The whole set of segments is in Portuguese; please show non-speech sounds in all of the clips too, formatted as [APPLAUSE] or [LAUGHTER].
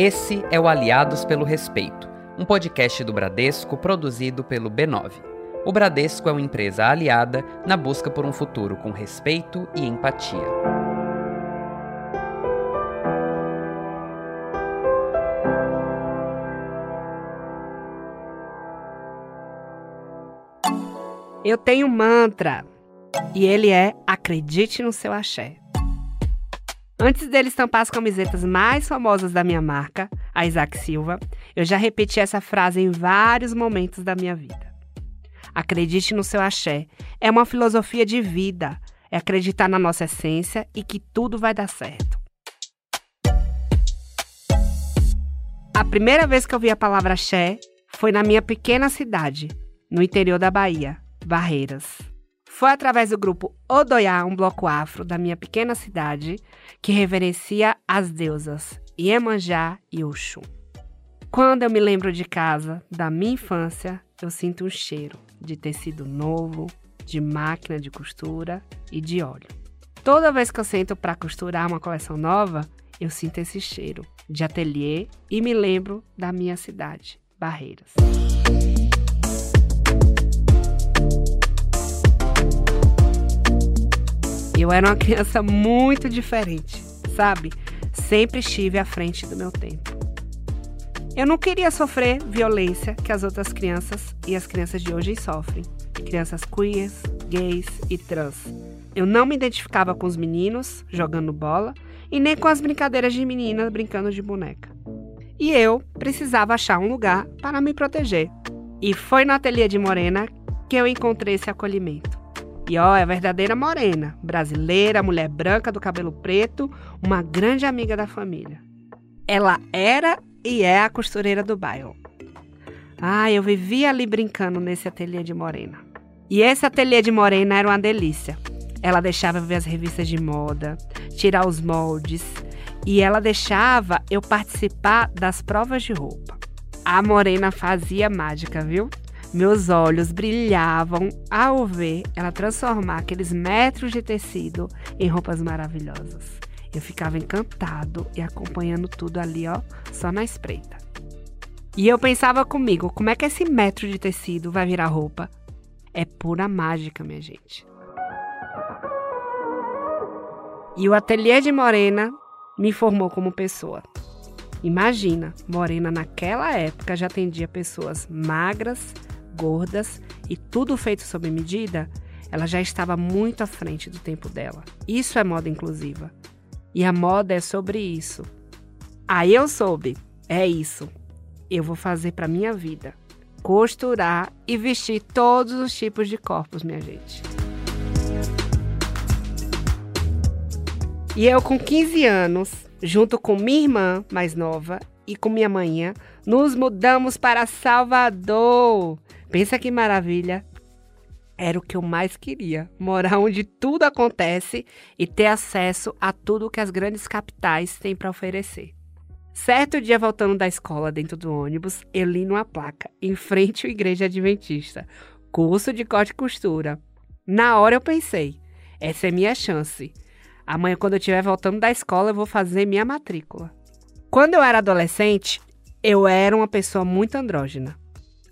Esse é o Aliados pelo Respeito, um podcast do Bradesco produzido pelo B9. O Bradesco é uma empresa aliada na busca por um futuro com respeito e empatia. Eu tenho um mantra e ele é acredite no seu axé. Antes dele estampar as camisetas mais famosas da minha marca, a Isaac Silva, eu já repeti essa frase em vários momentos da minha vida. Acredite no seu axé. É uma filosofia de vida. É acreditar na nossa essência e que tudo vai dar certo. A primeira vez que eu vi a palavra axé foi na minha pequena cidade, no interior da Bahia, Barreiras. Foi através do grupo Odoiá, um bloco afro da minha pequena cidade, que reverencia as deusas Iemanjá e Oxum. Quando eu me lembro de casa, da minha infância, eu sinto um cheiro de tecido novo, de máquina de costura e de óleo. Toda vez que eu sento para costurar uma coleção nova, eu sinto esse cheiro de ateliê e me lembro da minha cidade, Barreiras. Eu era uma [LAUGHS] criança muito diferente, sabe? Sempre estive à frente do meu tempo. Eu não queria sofrer violência que as outras crianças e as crianças de hoje sofrem. Crianças queers, gays e trans. Eu não me identificava com os meninos jogando bola e nem com as brincadeiras de meninas brincando de boneca. E eu precisava achar um lugar para me proteger. E foi no ateliê de Morena que eu encontrei esse acolhimento. E ó, é verdadeira morena, brasileira, mulher branca do cabelo preto, uma grande amiga da família. Ela era e é a costureira do bairro. Ah, eu vivia ali brincando nesse ateliê de morena. E esse ateliê de morena era uma delícia. Ela deixava ver as revistas de moda, tirar os moldes, e ela deixava eu participar das provas de roupa. A morena fazia mágica, viu? Meus olhos brilhavam ao ver ela transformar aqueles metros de tecido em roupas maravilhosas. Eu ficava encantado e acompanhando tudo ali, ó, só na espreita. E eu pensava comigo, como é que esse metro de tecido vai virar roupa? É pura mágica, minha gente. E o ateliê de Morena me formou como pessoa. Imagina, Morena naquela época já atendia pessoas magras, gordas e tudo feito sob medida, ela já estava muito à frente do tempo dela. Isso é moda inclusiva. E a moda é sobre isso. Aí eu soube, é isso. Eu vou fazer para minha vida. Costurar e vestir todos os tipos de corpos, minha gente. E eu com 15 anos, junto com minha irmã mais nova e com minha mãe, nos mudamos para Salvador. Pensa que maravilha! Era o que eu mais queria: morar onde tudo acontece e ter acesso a tudo que as grandes capitais têm para oferecer. Certo dia, voltando da escola dentro do ônibus, eu li numa placa, em frente à igreja adventista, curso de corte e costura. Na hora eu pensei, essa é minha chance. Amanhã, quando eu estiver voltando da escola, eu vou fazer minha matrícula. Quando eu era adolescente, eu era uma pessoa muito andrógena.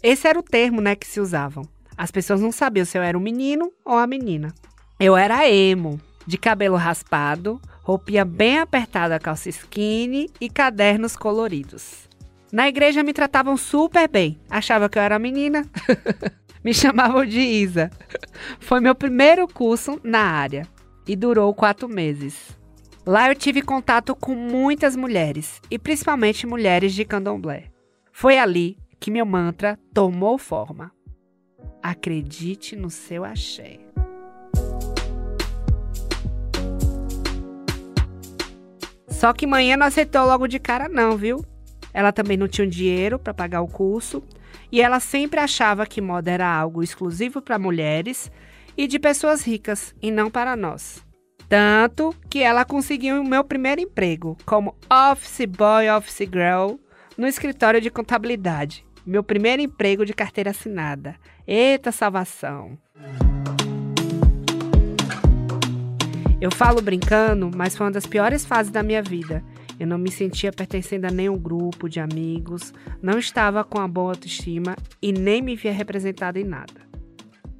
Esse era o termo, né, que se usavam. As pessoas não sabiam se eu era um menino ou a menina. Eu era emo, de cabelo raspado, roupinha bem apertada, calça skinny e cadernos coloridos. Na igreja me tratavam super bem. Achava que eu era menina. [LAUGHS] me chamavam de Isa. Foi meu primeiro curso na área e durou quatro meses. Lá eu tive contato com muitas mulheres, e principalmente mulheres de candomblé. Foi ali que meu mantra tomou forma. Acredite no seu axé. Só que manhã não aceitou logo de cara não, viu? Ela também não tinha dinheiro para pagar o curso e ela sempre achava que moda era algo exclusivo para mulheres e de pessoas ricas e não para nós. Tanto que ela conseguiu o meu primeiro emprego como office boy, office girl no escritório de contabilidade. Meu primeiro emprego de carteira assinada. Eita salvação! Eu falo brincando, mas foi uma das piores fases da minha vida. Eu não me sentia pertencendo a nenhum grupo de amigos, não estava com a boa autoestima e nem me via representada em nada.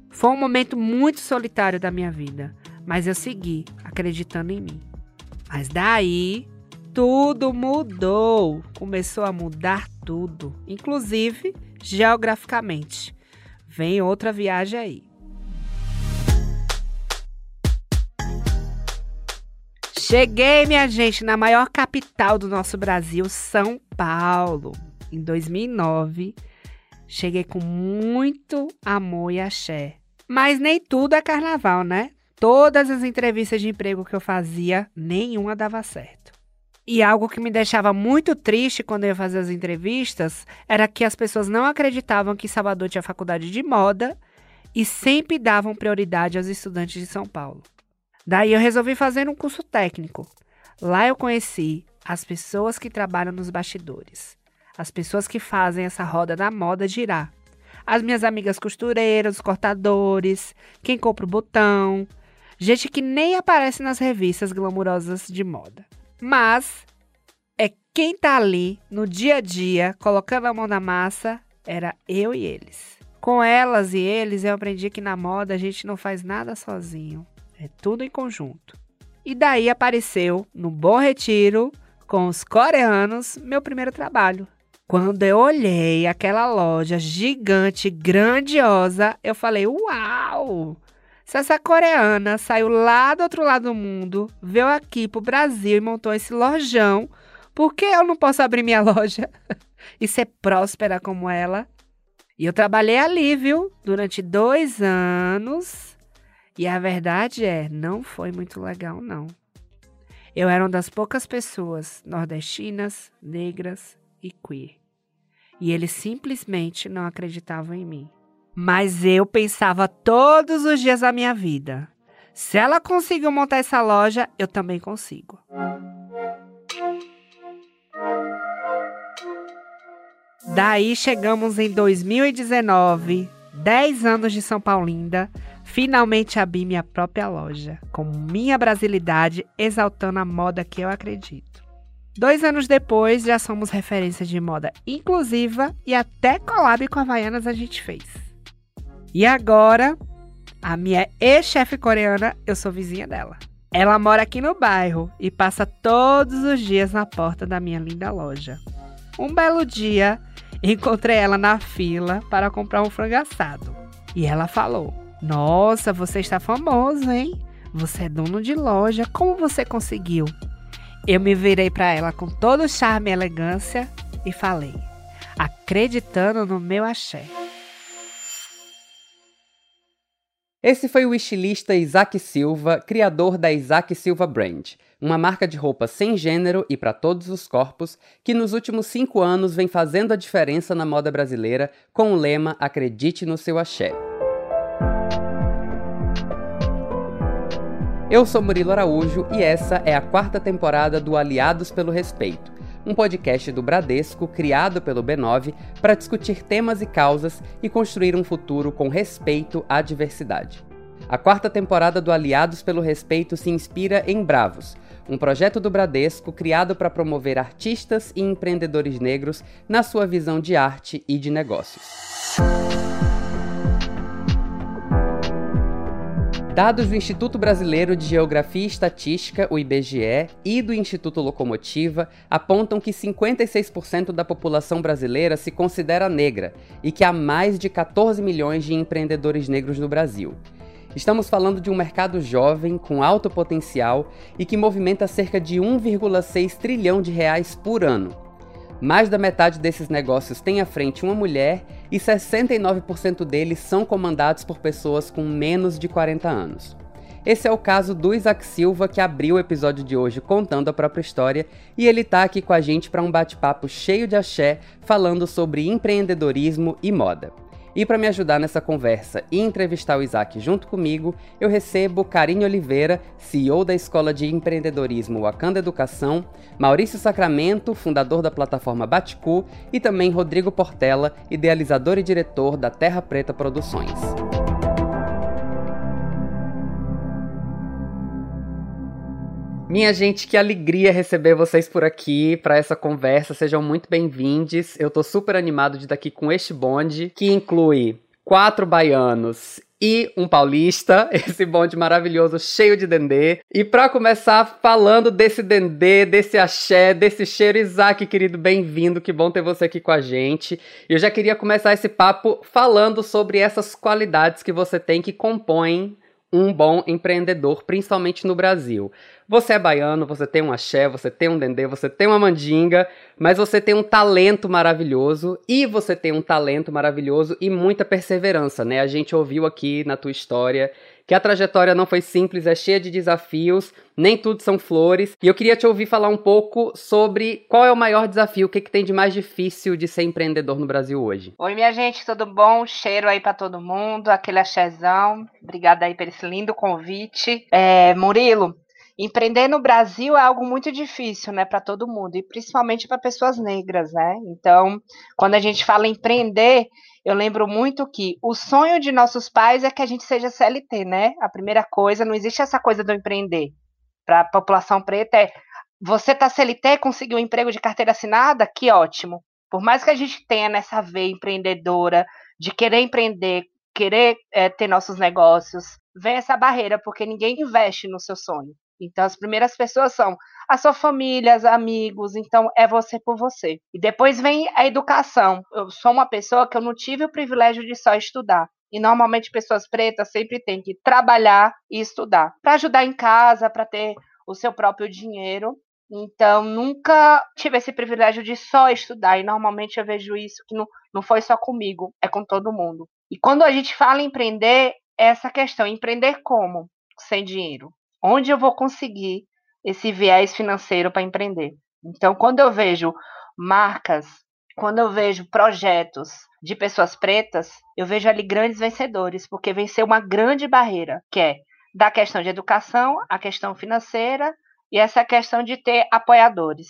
Foi um momento muito solitário da minha vida, mas eu segui acreditando em mim. Mas daí tudo mudou, começou a mudar tudo, inclusive geograficamente. Vem outra viagem aí. Cheguei, minha gente, na maior capital do nosso Brasil, São Paulo. Em 2009, cheguei com muito amor e axé. Mas nem tudo é carnaval, né? Todas as entrevistas de emprego que eu fazia, nenhuma dava certo. E algo que me deixava muito triste quando eu ia fazer as entrevistas era que as pessoas não acreditavam que Salvador tinha faculdade de moda e sempre davam prioridade aos estudantes de São Paulo. Daí eu resolvi fazer um curso técnico. Lá eu conheci as pessoas que trabalham nos bastidores, as pessoas que fazem essa roda da moda girar. As minhas amigas costureiras, os cortadores, quem compra o botão, gente que nem aparece nas revistas glamourosas de moda mas é quem tá ali no dia a dia, colocando a mão na massa, era eu e eles. Com elas e eles, eu aprendi que na moda a gente não faz nada sozinho, é tudo em conjunto. E daí apareceu, no Bom Retiro, com os coreanos, meu primeiro trabalho. Quando eu olhei aquela loja gigante, grandiosa, eu falei: Uau! Se essa coreana saiu lá do outro lado do mundo, veio aqui pro Brasil e montou esse lojão, por que eu não posso abrir minha [LAUGHS] loja e ser próspera como ela? E eu trabalhei ali, viu? Durante dois anos. E a verdade é, não foi muito legal, não. Eu era uma das poucas pessoas nordestinas, negras e queer. E eles simplesmente não acreditavam em mim. Mas eu pensava todos os dias da minha vida: se ela conseguiu montar essa loja, eu também consigo. Daí chegamos em 2019, 10 anos de São Paulinda, finalmente abri minha própria loja, com minha brasilidade, exaltando a moda que eu acredito. Dois anos depois, já somos referência de moda inclusiva e até collab com a Havaianas a gente fez. E agora, a minha ex-chefe coreana, eu sou vizinha dela. Ela mora aqui no bairro e passa todos os dias na porta da minha linda loja. Um belo dia, encontrei ela na fila para comprar um frango assado. E ela falou: Nossa, você está famoso, hein? Você é dono de loja, como você conseguiu? Eu me virei para ela com todo o charme e elegância e falei, acreditando no meu axé. Esse foi o estilista Isaac Silva, criador da Isaac Silva Brand, uma marca de roupa sem gênero e para todos os corpos, que nos últimos cinco anos vem fazendo a diferença na moda brasileira com o lema Acredite no seu axé. Eu sou Murilo Araújo e essa é a quarta temporada do Aliados pelo Respeito, um podcast do Bradesco criado pelo B9 para discutir temas e causas e construir um futuro com respeito à diversidade. A quarta temporada do Aliados pelo Respeito se inspira em Bravos, um projeto do Bradesco criado para promover artistas e empreendedores negros na sua visão de arte e de negócios. Dados do Instituto Brasileiro de Geografia e Estatística, o IBGE, e do Instituto Locomotiva apontam que 56% da população brasileira se considera negra e que há mais de 14 milhões de empreendedores negros no Brasil. Estamos falando de um mercado jovem, com alto potencial e que movimenta cerca de 1,6 trilhão de reais por ano. Mais da metade desses negócios tem à frente uma mulher e 69% deles são comandados por pessoas com menos de 40 anos. Esse é o caso do Isaac Silva, que abriu o episódio de hoje contando a própria história, e ele tá aqui com a gente para um bate-papo cheio de axé, falando sobre empreendedorismo e moda. E para me ajudar nessa conversa e entrevistar o Isaac junto comigo, eu recebo Karine Oliveira, CEO da Escola de Empreendedorismo Wakanda Educação, Maurício Sacramento, fundador da plataforma Baticu, e também Rodrigo Portela, idealizador e diretor da Terra Preta Produções. Minha gente, que alegria receber vocês por aqui para essa conversa. Sejam muito bem-vindos. Eu tô super animado de estar aqui com este bonde, que inclui quatro baianos e um paulista, [LAUGHS] esse bonde maravilhoso, cheio de dendê. E para começar falando desse dendê, desse axé, desse cheiro, Isaac, querido, bem-vindo, que bom ter você aqui com a gente. Eu já queria começar esse papo falando sobre essas qualidades que você tem que compõem um bom empreendedor, principalmente no Brasil. Você é baiano, você tem um axé, você tem um dendê, você tem uma mandinga, mas você tem um talento maravilhoso e você tem um talento maravilhoso e muita perseverança, né? A gente ouviu aqui na tua história que a trajetória não foi simples, é cheia de desafios, nem tudo são flores. E eu queria te ouvir falar um pouco sobre qual é o maior desafio, o que, que tem de mais difícil de ser empreendedor no Brasil hoje. Oi, minha gente, tudo bom? Cheiro aí para todo mundo, aquele axézão. Obrigada aí por esse lindo convite. É, Murilo, empreender no Brasil é algo muito difícil, né, para todo mundo, e principalmente para pessoas negras, né? Então, quando a gente fala empreender, eu lembro muito que o sonho de nossos pais é que a gente seja CLT, né? A primeira coisa, não existe essa coisa do empreender. Para a população preta é você tá CLT, conseguiu um emprego de carteira assinada, que ótimo. Por mais que a gente tenha nessa veia empreendedora, de querer empreender, querer é, ter nossos negócios, vem essa barreira, porque ninguém investe no seu sonho. Então, as primeiras pessoas são a sua família, os amigos, então é você por você. E depois vem a educação. Eu sou uma pessoa que eu não tive o privilégio de só estudar. E normalmente pessoas pretas sempre têm que trabalhar e estudar para ajudar em casa, para ter o seu próprio dinheiro. Então, nunca tive esse privilégio de só estudar. E normalmente eu vejo isso que não, não foi só comigo, é com todo mundo. E quando a gente fala em empreender, é essa questão: empreender como? Sem dinheiro. Onde eu vou conseguir esse viés financeiro para empreender? Então, quando eu vejo marcas, quando eu vejo projetos de pessoas pretas, eu vejo ali grandes vencedores, porque venceu uma grande barreira, que é da questão de educação, a questão financeira e essa questão de ter apoiadores.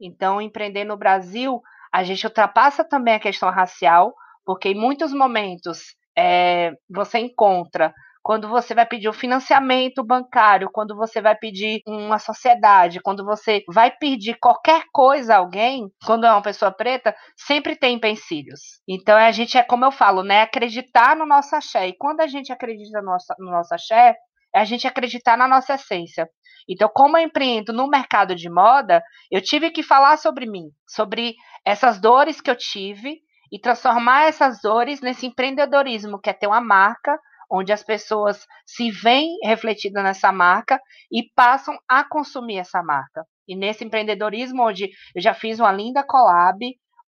Então, empreender no Brasil, a gente ultrapassa também a questão racial, porque em muitos momentos é, você encontra quando você vai pedir um financiamento bancário, quando você vai pedir uma sociedade, quando você vai pedir qualquer coisa a alguém, quando é uma pessoa preta, sempre tem empecilhos. Então a gente é como eu falo, né? Acreditar no nosso axé. E quando a gente acredita no nosso, no nosso axé, é a gente acreditar na nossa essência. Então, como eu empreendo no mercado de moda, eu tive que falar sobre mim, sobre essas dores que eu tive e transformar essas dores nesse empreendedorismo, que é ter uma marca onde as pessoas se veem refletidas nessa marca e passam a consumir essa marca. E nesse empreendedorismo, onde eu já fiz uma linda collab,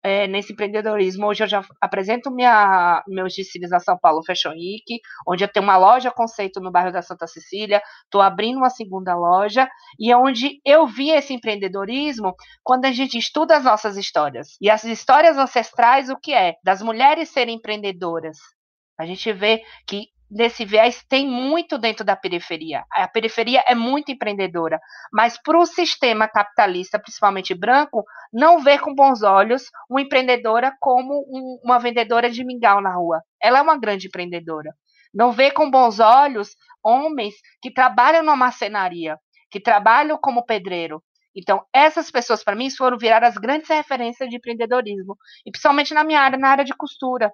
é, nesse empreendedorismo, hoje eu já apresento minha, meus desfiles na São Paulo Fashion Week, onde eu tenho uma loja conceito no bairro da Santa Cecília, estou abrindo uma segunda loja, e é onde eu vi esse empreendedorismo quando a gente estuda as nossas histórias. E as histórias ancestrais, o que é? Das mulheres serem empreendedoras. A gente vê que desse viés tem muito dentro da periferia. A periferia é muito empreendedora, mas para o sistema capitalista, principalmente branco, não vê com bons olhos uma empreendedora como um, uma vendedora de mingau na rua. Ela é uma grande empreendedora. Não vê com bons olhos homens que trabalham numa marcenaria, que trabalham como pedreiro. Então, essas pessoas, para mim, foram virar as grandes referências de empreendedorismo, e principalmente na minha área, na área de costura.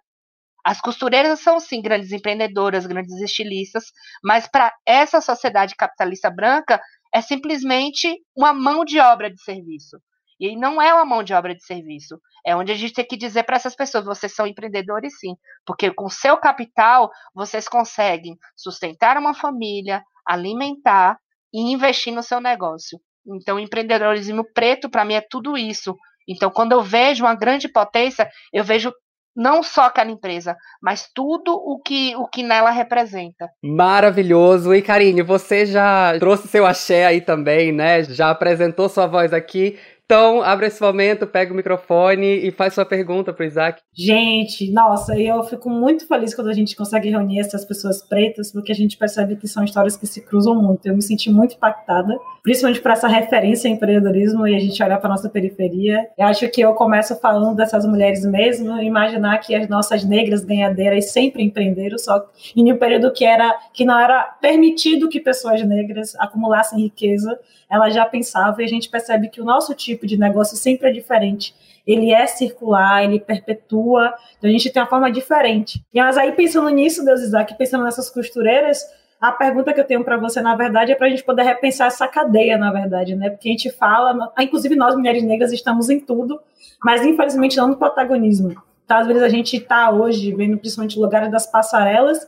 As costureiras são, sim, grandes empreendedoras, grandes estilistas, mas para essa sociedade capitalista branca, é simplesmente uma mão de obra de serviço. E não é uma mão de obra de serviço. É onde a gente tem que dizer para essas pessoas: vocês são empreendedores, sim, porque com seu capital vocês conseguem sustentar uma família, alimentar e investir no seu negócio. Então, empreendedorismo preto, para mim, é tudo isso. Então, quando eu vejo uma grande potência, eu vejo não só aquela empresa, mas tudo o que, o que nela representa. Maravilhoso. E Karine, você já trouxe seu axé aí também, né? Já apresentou sua voz aqui. Então, abre esse momento, pega o microfone e faz sua pergunta pro Isaac. Gente, nossa, eu fico muito feliz quando a gente consegue reunir essas pessoas pretas, porque a gente percebe que são histórias que se cruzam muito. Eu me senti muito impactada, principalmente por essa referência em empreendedorismo e a gente olhar para nossa periferia. Eu acho que eu começo falando dessas mulheres mesmo, imaginar que as nossas negras ganhadeiras sempre empreenderam, só em um período que era que não era permitido que pessoas negras acumulassem riqueza, ela já pensava e a gente percebe que o nosso tipo de negócio sempre é diferente. Ele é circular, ele perpetua, então a gente tem uma forma diferente. Mas aí pensando nisso, Deus Isaac, pensando nessas costureiras, a pergunta que eu tenho para você, na verdade, é para a gente poder repensar essa cadeia, na verdade, né? Porque a gente fala, inclusive nós, mulheres negras, estamos em tudo, mas infelizmente não no protagonismo. Então, às vezes a gente está hoje vendo principalmente lugares das passarelas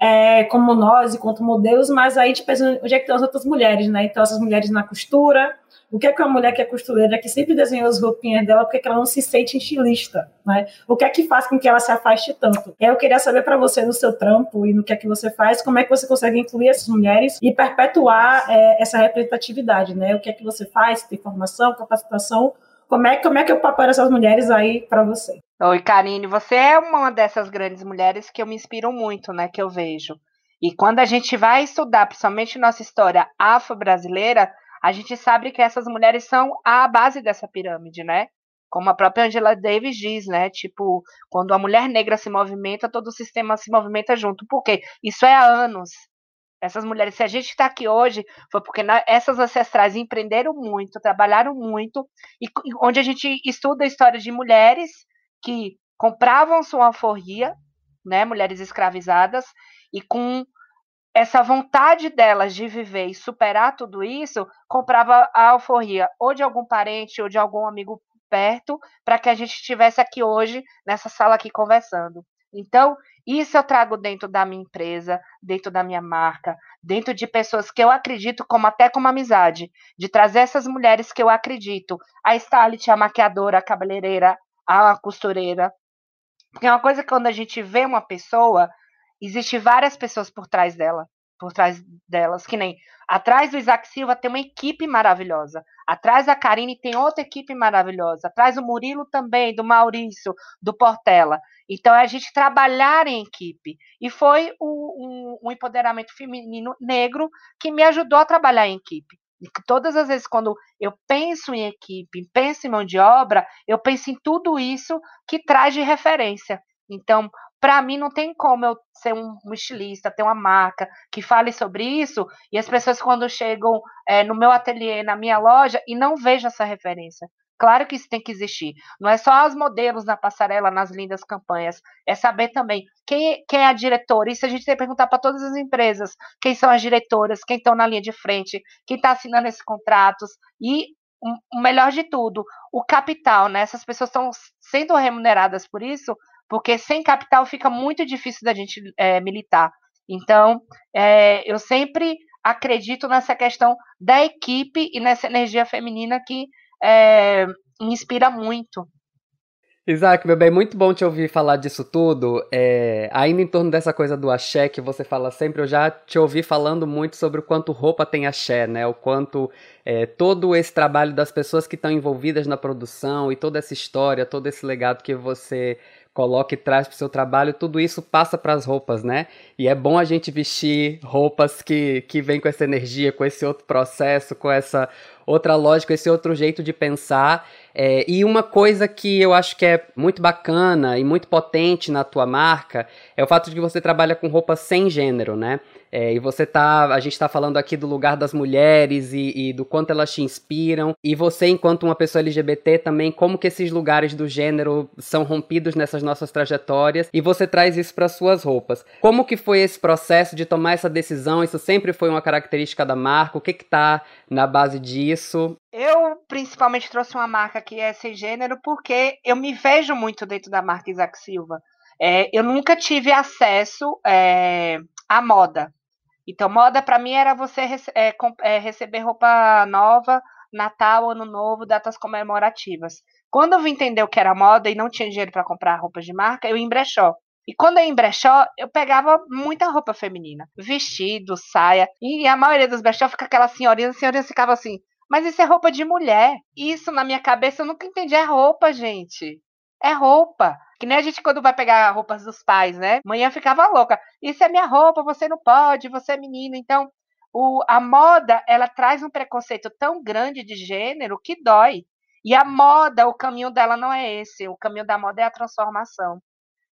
é, como nós, enquanto modelos, mas aí a gente pensa onde é que estão as outras mulheres, né? Então, essas mulheres na costura, o que é que uma mulher que é costureira, que sempre desenhou as roupinhas dela, porque ela não se sente estilista, né? O que é que faz com que ela se afaste tanto? Eu queria saber para você, no seu trampo e no que é que você faz, como é que você consegue incluir essas mulheres e perpetuar é, essa representatividade, né? O que é que você faz? Tem formação, capacitação? Como é, como é que é o dessas mulheres aí para você? Oi, Karine, você é uma dessas grandes mulheres que eu me inspiro muito, né? Que eu vejo. E quando a gente vai estudar, principalmente nossa história afro-brasileira, a gente sabe que essas mulheres são a base dessa pirâmide, né? Como a própria Angela Davis diz, né? Tipo, quando a mulher negra se movimenta, todo o sistema se movimenta junto. Por quê? Isso é há anos. Essas mulheres, se a gente está aqui hoje, foi porque essas ancestrais empreenderam muito, trabalharam muito, e onde a gente estuda a história de mulheres que compravam sua alforria, né, mulheres escravizadas, e com essa vontade delas de viver e superar tudo isso, comprava a alforria ou de algum parente ou de algum amigo perto, para que a gente estivesse aqui hoje, nessa sala aqui conversando. Então, isso eu trago dentro da minha empresa, dentro da minha marca, dentro de pessoas que eu acredito, como até como amizade, de trazer essas mulheres que eu acredito, a stylist, a maquiadora, a cabeleireira, a costureira. Porque é uma coisa que quando a gente vê uma pessoa, existe várias pessoas por trás dela, por trás delas, que nem atrás do Isaac Silva tem uma equipe maravilhosa, atrás da Karine tem outra equipe maravilhosa, atrás do Murilo também, do Maurício, do Portela. Então é a gente trabalhar em equipe. E foi o, um, um empoderamento feminino negro que me ajudou a trabalhar em equipe. E todas as vezes quando eu penso em equipe, penso em mão de obra, eu penso em tudo isso que traz de referência. Então, para mim não tem como eu ser um, estilista, ter uma marca que fale sobre isso e as pessoas quando chegam é, no meu ateliê, na minha loja e não vejam essa referência. Claro que isso tem que existir. Não é só os modelos na passarela, nas lindas campanhas. É saber também quem, quem é a diretora. Isso a gente tem que perguntar para todas as empresas. Quem são as diretoras, quem estão na linha de frente, quem está assinando esses contratos. E o melhor de tudo, o capital, né? Essas pessoas estão sendo remuneradas por isso, porque sem capital fica muito difícil da gente é, militar. Então, é, eu sempre acredito nessa questão da equipe e nessa energia feminina que é, me inspira muito. Isaac, meu bem, muito bom te ouvir falar disso tudo. É, ainda em torno dessa coisa do axé que você fala sempre, eu já te ouvi falando muito sobre o quanto roupa tem axé, né? O quanto é, todo esse trabalho das pessoas que estão envolvidas na produção e toda essa história, todo esse legado que você coloca e traz para o seu trabalho, tudo isso passa para as roupas, né? E é bom a gente vestir roupas que, que vêm com essa energia, com esse outro processo, com essa outra lógica, esse outro jeito de pensar. É, e uma coisa que eu acho que é muito bacana e muito potente na tua marca é o fato de que você trabalha com roupas sem gênero, né? É, e você tá. A gente está falando aqui do lugar das mulheres e, e, do quanto elas te inspiram. E você, enquanto uma pessoa LGBT, também, como que esses lugares do gênero são rompidos nessas nossas trajetórias. E você traz isso para suas roupas. Como que foi esse processo de tomar essa decisão? Isso sempre foi uma característica da marca? O que que tá na base disso? Eu principalmente trouxe uma marca que é sem gênero porque eu me vejo muito dentro da marca Isaac Silva. É, eu nunca tive acesso é, à moda. Então, moda para mim era você rece é, é, receber roupa nova, Natal, Ano Novo, datas comemorativas. Quando eu vim entender o que era moda e não tinha dinheiro para comprar roupas de marca, eu ia em brechó. E quando eu ia em brechó, eu pegava muita roupa feminina. Vestido, saia. E a maioria dos brechó fica aquela senhorinha, a senhorinha ficava assim, Mas isso é roupa de mulher. Isso na minha cabeça eu nunca entendi. É roupa, gente. É roupa. Que nem a gente quando vai pegar roupas dos pais, né? Manhã ficava louca. Isso é minha roupa, você não pode, você é menina. Então, o, a moda, ela traz um preconceito tão grande de gênero que dói. E a moda, o caminho dela não é esse. O caminho da moda é a transformação.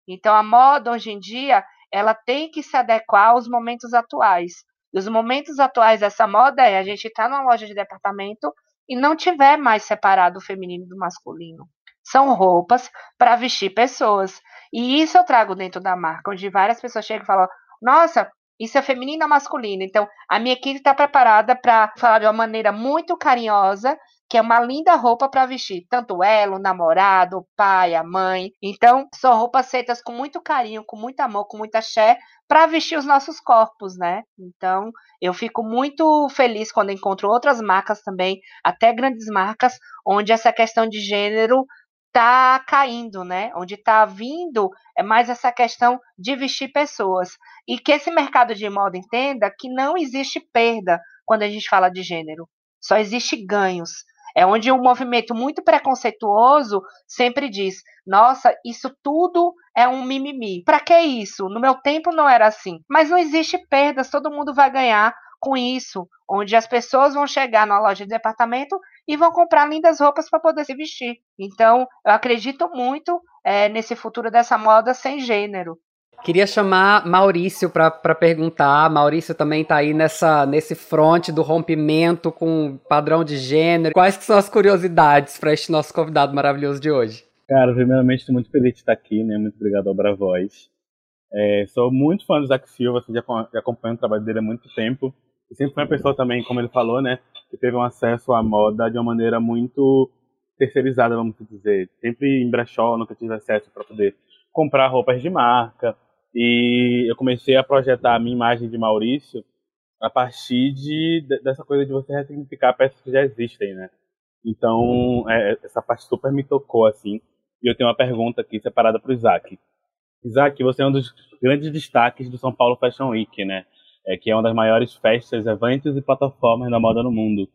Então, a moda, hoje em dia, ela tem que se adequar aos momentos atuais. E os momentos atuais dessa moda é a gente estar tá numa loja de departamento e não tiver mais separado o feminino do masculino. São roupas para vestir pessoas. E isso eu trago dentro da marca, onde várias pessoas chegam e falam: Nossa, isso é feminino ou masculino? Então, a minha equipe está preparada para falar de uma maneira muito carinhosa, que é uma linda roupa para vestir, tanto ela, o namorado, o pai, a mãe. Então, são roupas feitas com muito carinho, com muito amor, com muita axé, para vestir os nossos corpos, né? Então, eu fico muito feliz quando encontro outras marcas também, até grandes marcas, onde essa questão de gênero está caindo, né? Onde está vindo é mais essa questão de vestir pessoas. E que esse mercado de moda entenda que não existe perda quando a gente fala de gênero. Só existe ganhos. É onde um movimento muito preconceituoso sempre diz: nossa, isso tudo é um mimimi. Para que isso? No meu tempo não era assim. Mas não existe perdas, todo mundo vai ganhar com isso, onde as pessoas vão chegar na loja de departamento e vão comprar lindas roupas para poder se vestir. Então, eu acredito muito é, nesse futuro dessa moda sem gênero. Queria chamar Maurício para perguntar. Maurício também está aí nessa, nesse front do rompimento com padrão de gênero. Quais que são as curiosidades para este nosso convidado maravilhoso de hoje? Cara, primeiramente estou muito feliz de estar aqui, né? Muito obrigado ao Bravoz. É, sou muito fã do Zac Silva, assim, já, já acompanho o trabalho dele há muito tempo. E sempre foi uma pessoa também, como ele falou, né? Que teve um acesso à moda de uma maneira muito terceirizada, vamos dizer. Sempre em brechó, nunca tive acesso para poder comprar roupas de marca. E eu comecei a projetar a minha imagem de Maurício a partir de, dessa coisa de você ressignificar peças que já existem, né? Então, é, essa parte super me tocou, assim. E eu tenho uma pergunta aqui separada para o Isaac. Isaac, você é um dos grandes destaques do São Paulo Fashion Week, né? É, que é uma das maiores festas, eventos e plataformas da moda no mundo.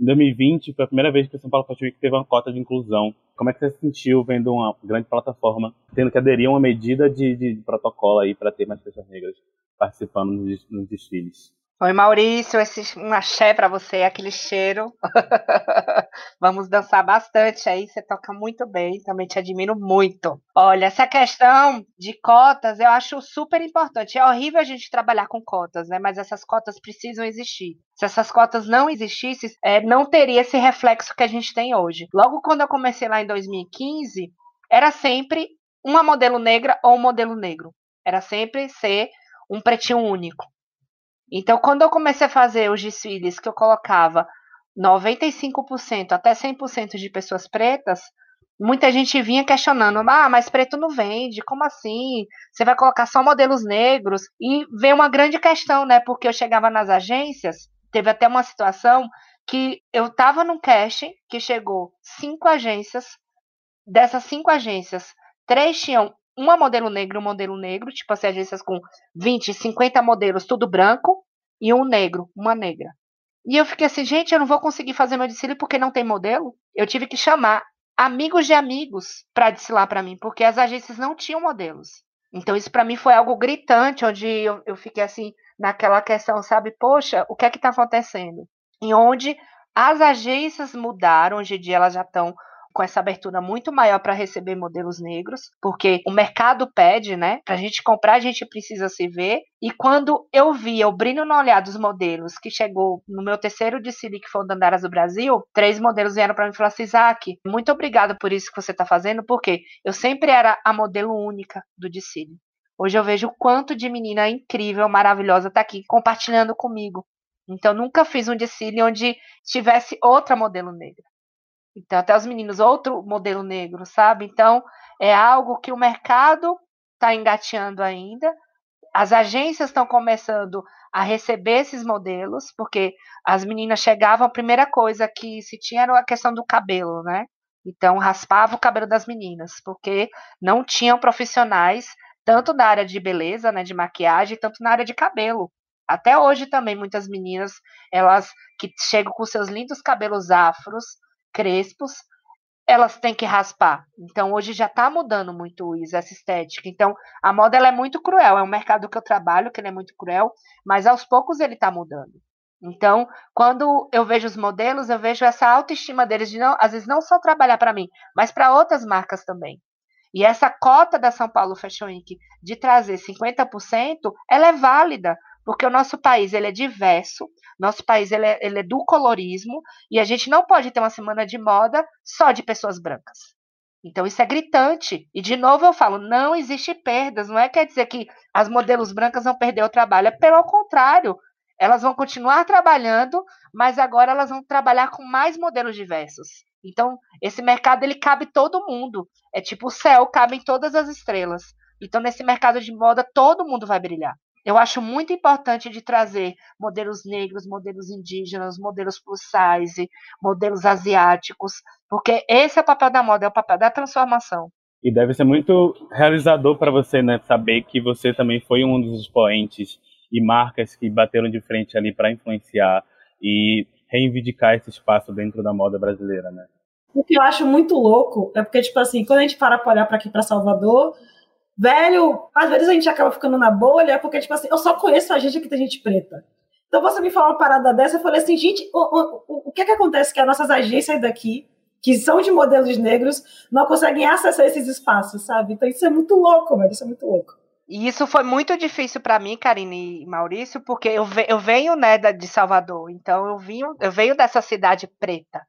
Em 2020 foi a primeira vez que o São Paulo Fashion Week teve uma cota de inclusão. Como é que você se sentiu vendo uma grande plataforma tendo que aderir a uma medida de, de protocolo aí para ter mais pessoas negras participando nos, nos desfiles? Oi, Maurício, esse, um axé para você, aquele cheiro. [LAUGHS] Vamos dançar bastante aí, você toca muito bem, também te admiro muito. Olha, essa questão de cotas eu acho super importante. É horrível a gente trabalhar com cotas, né? Mas essas cotas precisam existir. Se essas cotas não existissem, é, não teria esse reflexo que a gente tem hoje. Logo quando eu comecei lá em 2015, era sempre uma modelo negra ou um modelo negro. Era sempre ser um pretinho único. Então, quando eu comecei a fazer os desfiles que eu colocava 95% até 100% de pessoas pretas, muita gente vinha questionando: ah, mas preto não vende, como assim? Você vai colocar só modelos negros? E veio uma grande questão, né? Porque eu chegava nas agências, teve até uma situação que eu estava num casting que chegou cinco agências, dessas cinco agências, três tinham uma modelo negro, um modelo negro, tipo assim, agências com 20, 50 modelos, tudo branco, e um negro, uma negra. E eu fiquei assim, gente, eu não vou conseguir fazer meu desfile porque não tem modelo. Eu tive que chamar amigos de amigos para desfilar para mim, porque as agências não tinham modelos. Então isso para mim foi algo gritante, onde eu, eu fiquei assim naquela questão, sabe, poxa, o que é que está acontecendo? E onde as agências mudaram, hoje em dia elas já estão com essa abertura muito maior para receber modelos negros, porque o mercado pede, né? Para a gente comprar, a gente precisa se ver. E quando eu vi o brilho no olhar dos modelos, que chegou no meu terceiro desfile, que foi o Dandaras do Brasil, três modelos vieram para mim e falaram assim: Isaac, muito obrigada por isso que você está fazendo, porque eu sempre era a modelo única do desfile. Hoje eu vejo o quanto de menina incrível, maravilhosa está aqui compartilhando comigo. Então, nunca fiz um desfile onde tivesse outra modelo negra. Então, até os meninos, outro modelo negro, sabe? Então, é algo que o mercado está engateando ainda. As agências estão começando a receber esses modelos, porque as meninas chegavam, a primeira coisa que se tinha era a questão do cabelo, né? Então, raspava o cabelo das meninas, porque não tinham profissionais, tanto na área de beleza, né, de maquiagem, tanto na área de cabelo. Até hoje também muitas meninas, elas que chegam com seus lindos cabelos afros, crespos, elas têm que raspar. Então hoje já está mudando muito isso, essa estética. Então a moda ela é muito cruel, é um mercado que eu trabalho que é muito cruel, mas aos poucos ele está mudando. Então, quando eu vejo os modelos, eu vejo essa autoestima deles de não, às vezes não só trabalhar para mim, mas para outras marcas também. E essa cota da São Paulo Fashion Week de trazer 50%, ela é válida, porque o nosso país ele é diverso, nosso país ele é, ele é do colorismo, e a gente não pode ter uma semana de moda só de pessoas brancas. Então isso é gritante. E de novo eu falo, não existe perdas. Não é quer dizer que as modelos brancas vão perder o trabalho. É pelo contrário. Elas vão continuar trabalhando, mas agora elas vão trabalhar com mais modelos diversos. Então esse mercado ele cabe todo mundo. É tipo o céu, cabem todas as estrelas. Então nesse mercado de moda todo mundo vai brilhar. Eu acho muito importante de trazer modelos negros, modelos indígenas, modelos plus size, modelos asiáticos, porque esse é o papel da moda, é o papel da transformação. E deve ser muito realizador para você, né, saber que você também foi um dos expoentes e marcas que bateram de frente ali para influenciar e reivindicar esse espaço dentro da moda brasileira, né? O que eu acho muito louco é porque, tipo assim, quando a gente para para olhar para aqui para Salvador, velho, às vezes a gente acaba ficando na bolha, porque, tipo assim, eu só conheço a gente aqui tem gente preta. Então você me falou uma parada dessa, eu falei assim, gente, o, o, o que é que acontece que as nossas agências daqui, que são de modelos negros, não conseguem acessar esses espaços, sabe? Então isso é muito louco, velho, isso é muito louco. E isso foi muito difícil para mim, Karine e Maurício, porque eu, ve eu venho né, de Salvador, então eu, vim, eu venho dessa cidade preta.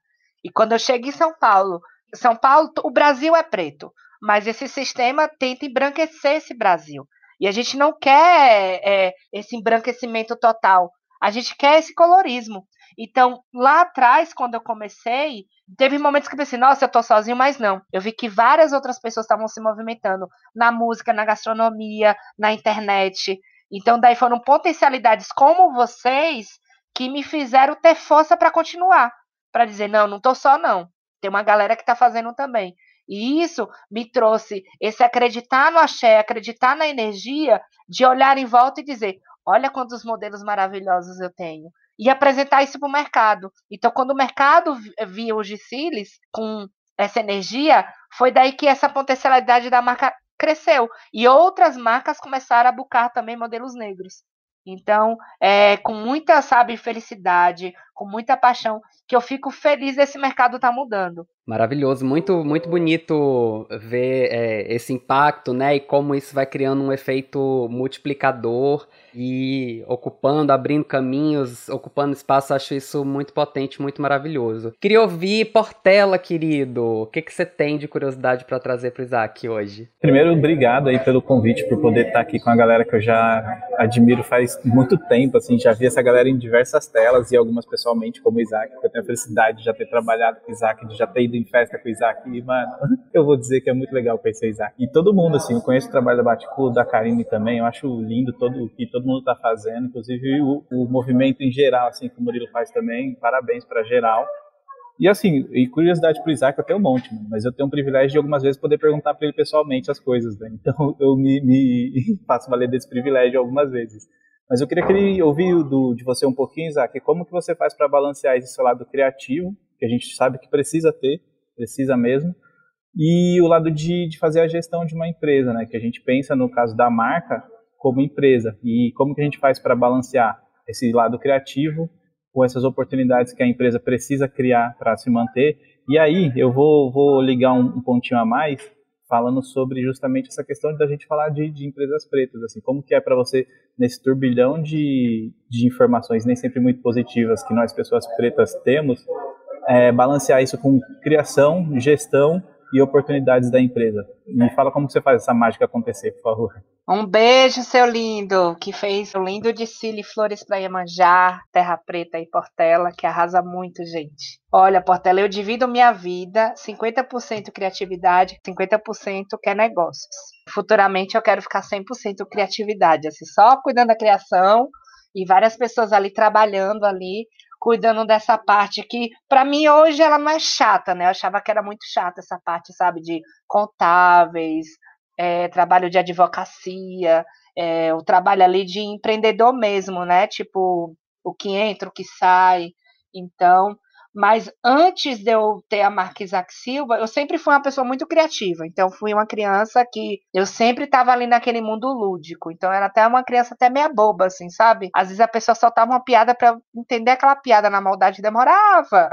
E quando eu cheguei em São Paulo, São Paulo, o Brasil é preto. Mas esse sistema tenta embranquecer esse Brasil. E a gente não quer é, esse embranquecimento total. A gente quer esse colorismo. Então, lá atrás, quando eu comecei, teve momentos que eu pensei, nossa, eu tô sozinho, mas não. Eu vi que várias outras pessoas estavam se movimentando na música, na gastronomia, na internet. Então, daí foram potencialidades como vocês que me fizeram ter força para continuar. Para dizer, não, não tô só, não. Tem uma galera que tá fazendo também. E isso me trouxe esse acreditar no axé, acreditar na energia, de olhar em volta e dizer: olha quantos modelos maravilhosos eu tenho. E apresentar isso para o mercado. Então, quando o mercado via os Giciles com essa energia, foi daí que essa potencialidade da marca cresceu. E outras marcas começaram a buscar também modelos negros. Então, é com muita, sabe, felicidade, com muita paixão, que eu fico feliz desse mercado estar tá mudando. Maravilhoso, muito muito bonito ver é, esse impacto, né? E como isso vai criando um efeito multiplicador e ocupando, abrindo caminhos, ocupando espaço. Acho isso muito potente, muito maravilhoso. Queria ouvir Portela, querido. O que, que você tem de curiosidade para trazer para Isaac hoje? Primeiro, obrigado aí pelo convite, por poder estar aqui com a galera que eu já admiro faz muito tempo. Assim, já vi essa galera em diversas telas e algumas pessoalmente, como o Isaac, que eu tenho a felicidade de já ter trabalhado com o Isaac, de já ter ido em festa com o Isaac. E, mano, [LAUGHS] eu vou dizer que é muito legal conhecer o Isaac. E todo mundo, assim, eu conheço o trabalho da Baticu, da Karine também. Eu acho lindo todo o que todo mundo está fazendo, inclusive o, o, movimento em geral, assim, que o Murilo faz também. Parabéns para geral. E assim, e curiosidade pro Isaac eu tenho um monte, mas eu tenho um privilégio de algumas vezes poder perguntar para ele pessoalmente as coisas, né? [LAUGHS] Então eu me, me [LAUGHS] faço valer desse privilégio algumas vezes. Mas eu queria que ele ouvir do, de você um pouquinho, Isaac, como que você faz para balancear esse lado criativo, que a gente sabe que precisa ter, precisa mesmo, e o lado de, de fazer a gestão de uma empresa, né? Que a gente pensa no caso da marca como empresa e como que a gente faz para balancear esse lado criativo com essas oportunidades que a empresa precisa criar para se manter. E aí eu vou, vou ligar um, um, pontinho a mais, falando sobre justamente essa questão da gente falar de, de empresas pretas, assim, como que é para você nesse turbilhão de, de informações nem sempre muito positivas que nós pessoas pretas temos, é, balancear isso com criação, gestão e oportunidades da empresa. Me fala como você faz essa mágica acontecer, por favor. Um beijo, seu lindo, que fez o lindo de Cile Flores para Iemanjá, Terra Preta e Portela, que arrasa muito, gente. Olha, Portela, eu divido minha vida 50% criatividade, 50% que é negócios. Futuramente eu quero ficar 100% criatividade, assim, só cuidando da criação e várias pessoas ali trabalhando ali cuidando dessa parte que, para mim, hoje ela é chata, né? Eu achava que era muito chata essa parte, sabe, de contáveis, é, trabalho de advocacia, é, o trabalho ali de empreendedor mesmo, né? Tipo, o que entra, o que sai. Então, mas antes de eu ter a marca Isaac Silva, eu sempre fui uma pessoa muito criativa. Então, fui uma criança que eu sempre estava ali naquele mundo lúdico. Então, era até uma criança até meia boba, assim, sabe? Às vezes a pessoa soltava uma piada para entender aquela piada na maldade demorava.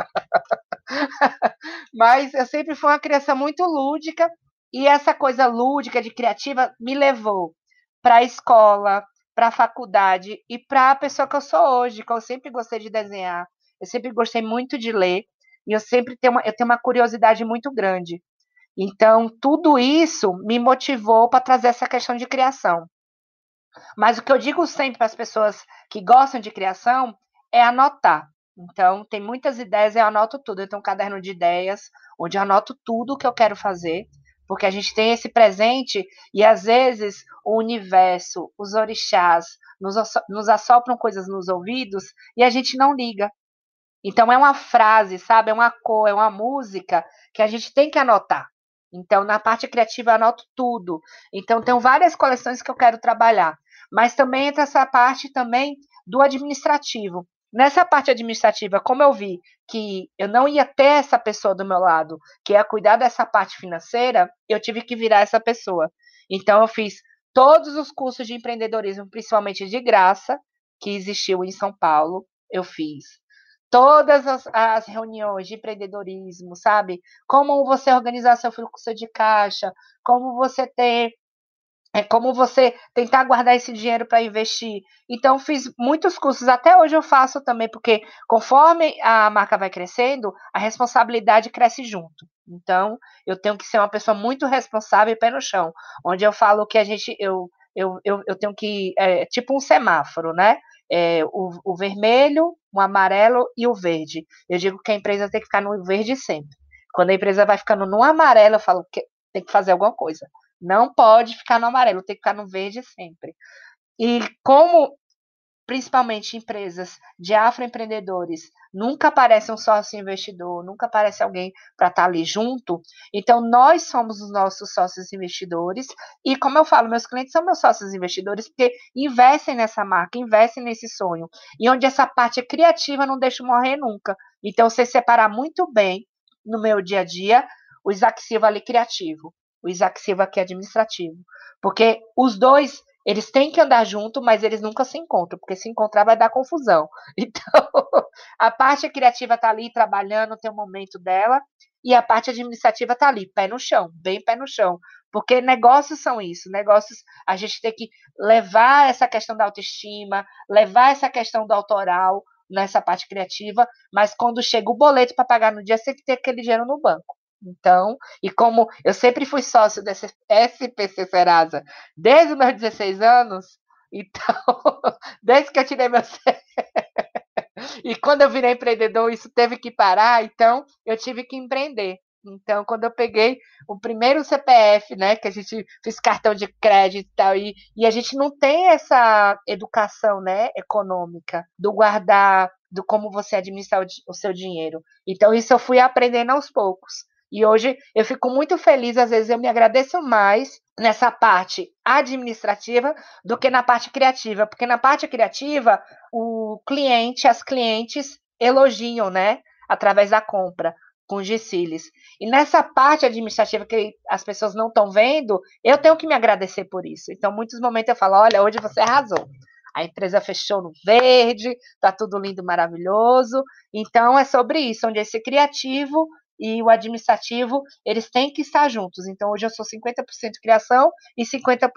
[LAUGHS] mas eu sempre fui uma criança muito lúdica. E essa coisa lúdica, de criativa, me levou para a escola, para a faculdade e para a pessoa que eu sou hoje, que eu sempre gostei de desenhar, eu sempre gostei muito de ler e eu sempre tenho uma, eu tenho uma curiosidade muito grande. Então, tudo isso me motivou para trazer essa questão de criação. Mas o que eu digo sempre para as pessoas que gostam de criação é anotar. Então, tem muitas ideias, eu anoto tudo. Eu tenho um caderno de ideias, onde eu anoto tudo que eu quero fazer, porque a gente tem esse presente e às vezes o universo, os orixás, nos assopram coisas nos ouvidos e a gente não liga. Então é uma frase, sabe? É uma cor, é uma música que a gente tem que anotar. Então, na parte criativa, eu anoto tudo. Então, tem várias coleções que eu quero trabalhar. Mas também entra essa parte também do administrativo. Nessa parte administrativa, como eu vi que eu não ia ter essa pessoa do meu lado, que ia cuidar dessa parte financeira, eu tive que virar essa pessoa. Então, eu fiz todos os cursos de empreendedorismo, principalmente de graça, que existiu em São Paulo, eu fiz todas as, as, reuniões de empreendedorismo, sabe? Como você organizar seu fluxo de caixa, como você ter. É, como você tentar guardar esse dinheiro para investir. Então, fiz muitos cursos, até hoje eu faço também, porque conforme a marca vai crescendo, a responsabilidade cresce junto. Então, eu tenho que ser uma pessoa muito responsável e pé no chão, onde eu falo que a gente, eu, eu, eu, eu tenho que, é, tipo um semáforo, né? É, o, o, vermelho, o amarelo e o verde. Eu digo que a empresa tem que ficar no verde sempre. Quando a empresa vai ficando no amarelo, eu falo que tem que fazer alguma coisa. Não pode ficar no amarelo, tem que ficar no verde sempre. E como principalmente empresas de afroempreendedores, nunca aparece um sócio investidor, nunca aparece alguém para estar tá ali junto. Então, nós somos os nossos sócios investidores, e como eu falo, meus clientes são meus sócios investidores, porque investem nessa marca, investem nesse sonho, e onde essa parte criativa não deixa morrer nunca. Então, você separar muito bem no meu dia a dia o Isaac Silva ali criativo, o Isaac Silva aqui administrativo. Porque os dois eles têm que andar junto, mas eles nunca se encontram, porque se encontrar vai dar confusão. [LAUGHS] Então, a parte criativa está ali trabalhando, tem o um momento dela, e a parte administrativa está ali, pé no chão, bem pé no chão. Porque negócios são isso, negócios, a gente tem que levar essa questão da autoestima, levar essa questão do autoral nessa parte criativa, mas quando chega o boleto para pagar no dia, você tem que ter aquele dinheiro no banco. Então, e como eu sempre fui sócio desse SPC Serasa desde os meus 16 anos, [LAUGHS] então, desde que eu tirei meu e quando eu virei empreendedor, isso teve que parar, então eu tive que empreender. Então, quando eu peguei o primeiro CPF, né, que a gente fez cartão de crédito e tal, e, e a gente não tem essa educação, né, econômica, do guardar, do como você administrar o, o seu dinheiro. Então, isso eu fui aprendendo aos poucos. E hoje eu fico muito feliz, às vezes eu me agradeço mais nessa parte administrativa do que na parte criativa, porque na parte criativa o cliente, as clientes elogiam, né, através da compra com os. E nessa parte administrativa que as pessoas não estão vendo, eu tenho que me agradecer por isso. Então, muitos momentos eu falo, olha, hoje você arrasou. A empresa fechou no verde, tá tudo lindo, maravilhoso. Então, é sobre isso, onde esse criativo e o administrativo, eles têm que estar juntos. Então, hoje eu sou 50% criação e 50%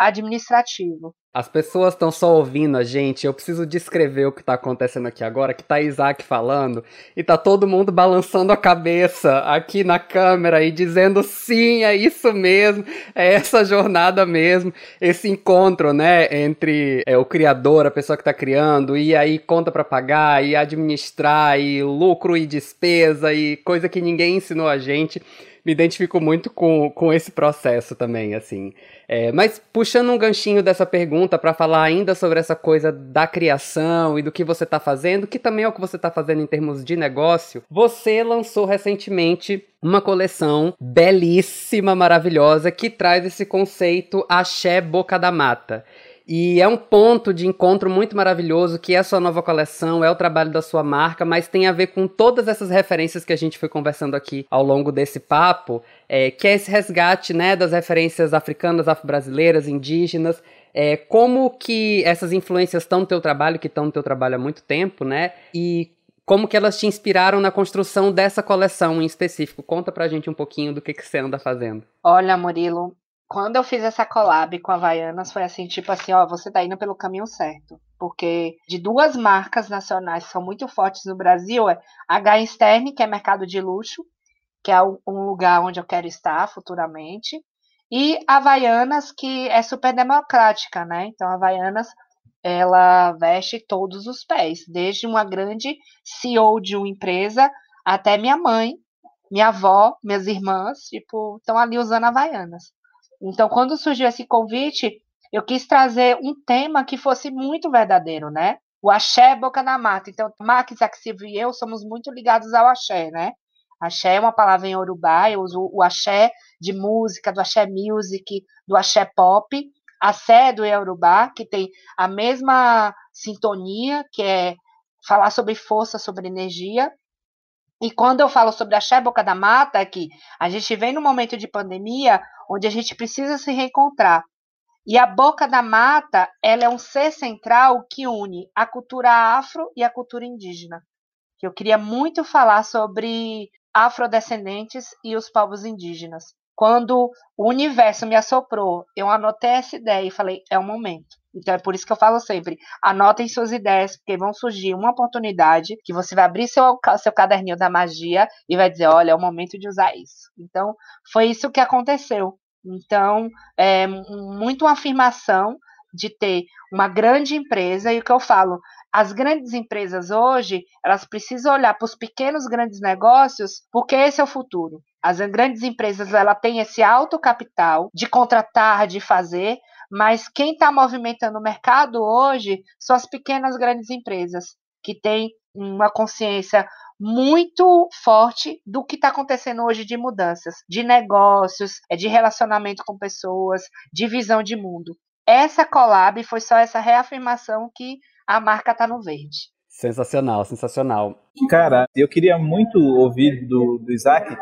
administrativo. As pessoas estão só ouvindo a gente, eu preciso descrever o que está acontecendo aqui agora, que tá Isaac falando, e tá todo mundo balançando a cabeça aqui na câmera e dizendo sim, é isso mesmo, é essa jornada mesmo, esse encontro, né, entre é, o criador, a pessoa que está criando, e aí conta para pagar, e administrar, e lucro e despesa, e coisa que ninguém ensinou a gente me identifico muito com, com esse processo também, assim. É, mas puxando um ganchinho dessa pergunta para falar ainda sobre essa coisa da criação e do que você está fazendo, que também é o que você está fazendo em termos de negócio, você lançou recentemente uma coleção belíssima, maravilhosa, que traz esse conceito axé boca da mata. E é um ponto de encontro muito maravilhoso que é a sua nova coleção, é o trabalho da sua marca, mas tem a ver com todas essas referências que a gente foi conversando aqui ao longo desse papo, é, que é esse resgate né, das referências africanas, afro-brasileiras, indígenas, é, como que essas influências estão no teu trabalho, que estão no teu trabalho há muito tempo, né? E como que elas te inspiraram na construção dessa coleção em específico. Conta pra gente um pouquinho do que, que você anda fazendo. Olha, Murilo, quando eu fiz essa collab com a Havaianas, foi assim, tipo assim, ó, você tá indo pelo caminho certo. Porque de duas marcas nacionais que são muito fortes no Brasil, é H Stern, que é mercado de luxo, que é um lugar onde eu quero estar futuramente, e Havaianas, que é super democrática, né? Então, a Havaianas, ela veste todos os pés, desde uma grande CEO de uma empresa até minha mãe, minha avó, minhas irmãs, tipo, estão ali usando Havaianas. Então, quando surgiu esse convite, eu quis trazer um tema que fosse muito verdadeiro, né? O axé boca na mata. Então, Max, Axivo e eu somos muito ligados ao axé, né? Axé é uma palavra em Urubá, eu uso o axé de música, do axé music, do axé pop. Axé do Urubá, que tem a mesma sintonia, que é falar sobre força, sobre energia. E quando eu falo sobre axé boca da mata, é que a gente vem num momento de pandemia onde a gente precisa se reencontrar. E a Boca da Mata, ela é um ser central que une a cultura afro e a cultura indígena. Eu queria muito falar sobre afrodescendentes e os povos indígenas. Quando o universo me assoprou, eu anotei essa ideia e falei, é o momento. Então é por isso que eu falo sempre, anotem suas ideias, porque vão surgir uma oportunidade que você vai abrir seu, seu caderninho da magia e vai dizer, olha, é o momento de usar isso. Então, foi isso que aconteceu. Então, é muito uma afirmação de ter uma grande empresa, e o que eu falo, as grandes empresas hoje, elas precisam olhar para os pequenos grandes negócios, porque esse é o futuro. As grandes empresas, ela tem esse alto capital de contratar, de fazer, mas quem está movimentando o mercado hoje são as pequenas grandes empresas, que têm uma consciência muito forte do que está acontecendo hoje de mudanças, de negócios, é de relacionamento com pessoas, de visão de mundo. Essa collab foi só essa reafirmação que a marca está no verde. Sensacional, sensacional. Cara, eu queria muito ouvir do, do Isaac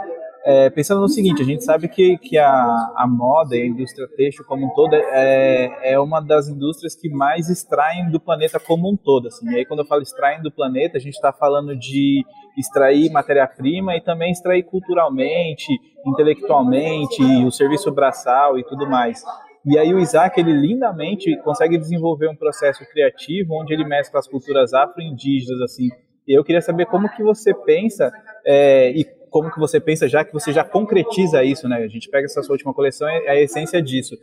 é, pensando no seguinte, a gente sabe que, que a, a moda e a indústria têxtil como um todo é, é uma das indústrias que mais extraem do planeta como um todo. Assim. E aí quando eu falo extraem do planeta, a gente está falando de extrair matéria-prima e também extrair culturalmente, intelectualmente, o serviço braçal e tudo mais. E aí o Isaac, ele lindamente consegue desenvolver um processo criativo onde ele mescla as culturas afro-indígenas, assim. E eu queria saber como que você pensa é, e como que você pensa, já que você já concretiza isso, né? A gente pega essa sua última coleção, é a essência disso.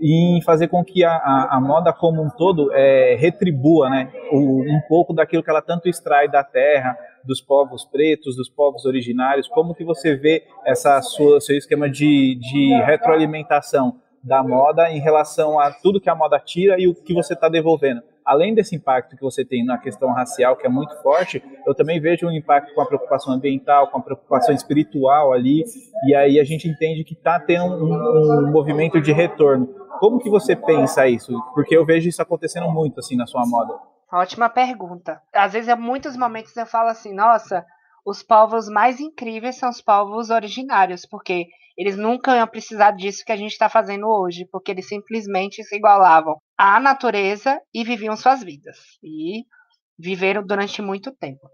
E fazer com que a, a, a moda como um todo é, retribua né, o, um pouco daquilo que ela tanto extrai da terra, dos povos pretos, dos povos originários. Como que você vê essa sua, seu esquema de, de retroalimentação da moda em relação a tudo que a moda tira e o que você está devolvendo? Além desse impacto que você tem na questão racial, que é muito forte, eu também vejo um impacto com a preocupação ambiental, com a preocupação espiritual ali, e aí a gente entende que está tendo um, um, movimento de retorno. Como que você pensa isso? Porque eu vejo isso acontecendo muito assim na sua moda. Ótima pergunta. Às vezes, em muitos momentos eu falo assim, nossa, os povos mais incríveis são os povos originários, porque eles nunca iam precisar disso que a gente está fazendo hoje, porque eles simplesmente se igualavam à natureza e viviam suas vidas. E viveram durante muito tempo.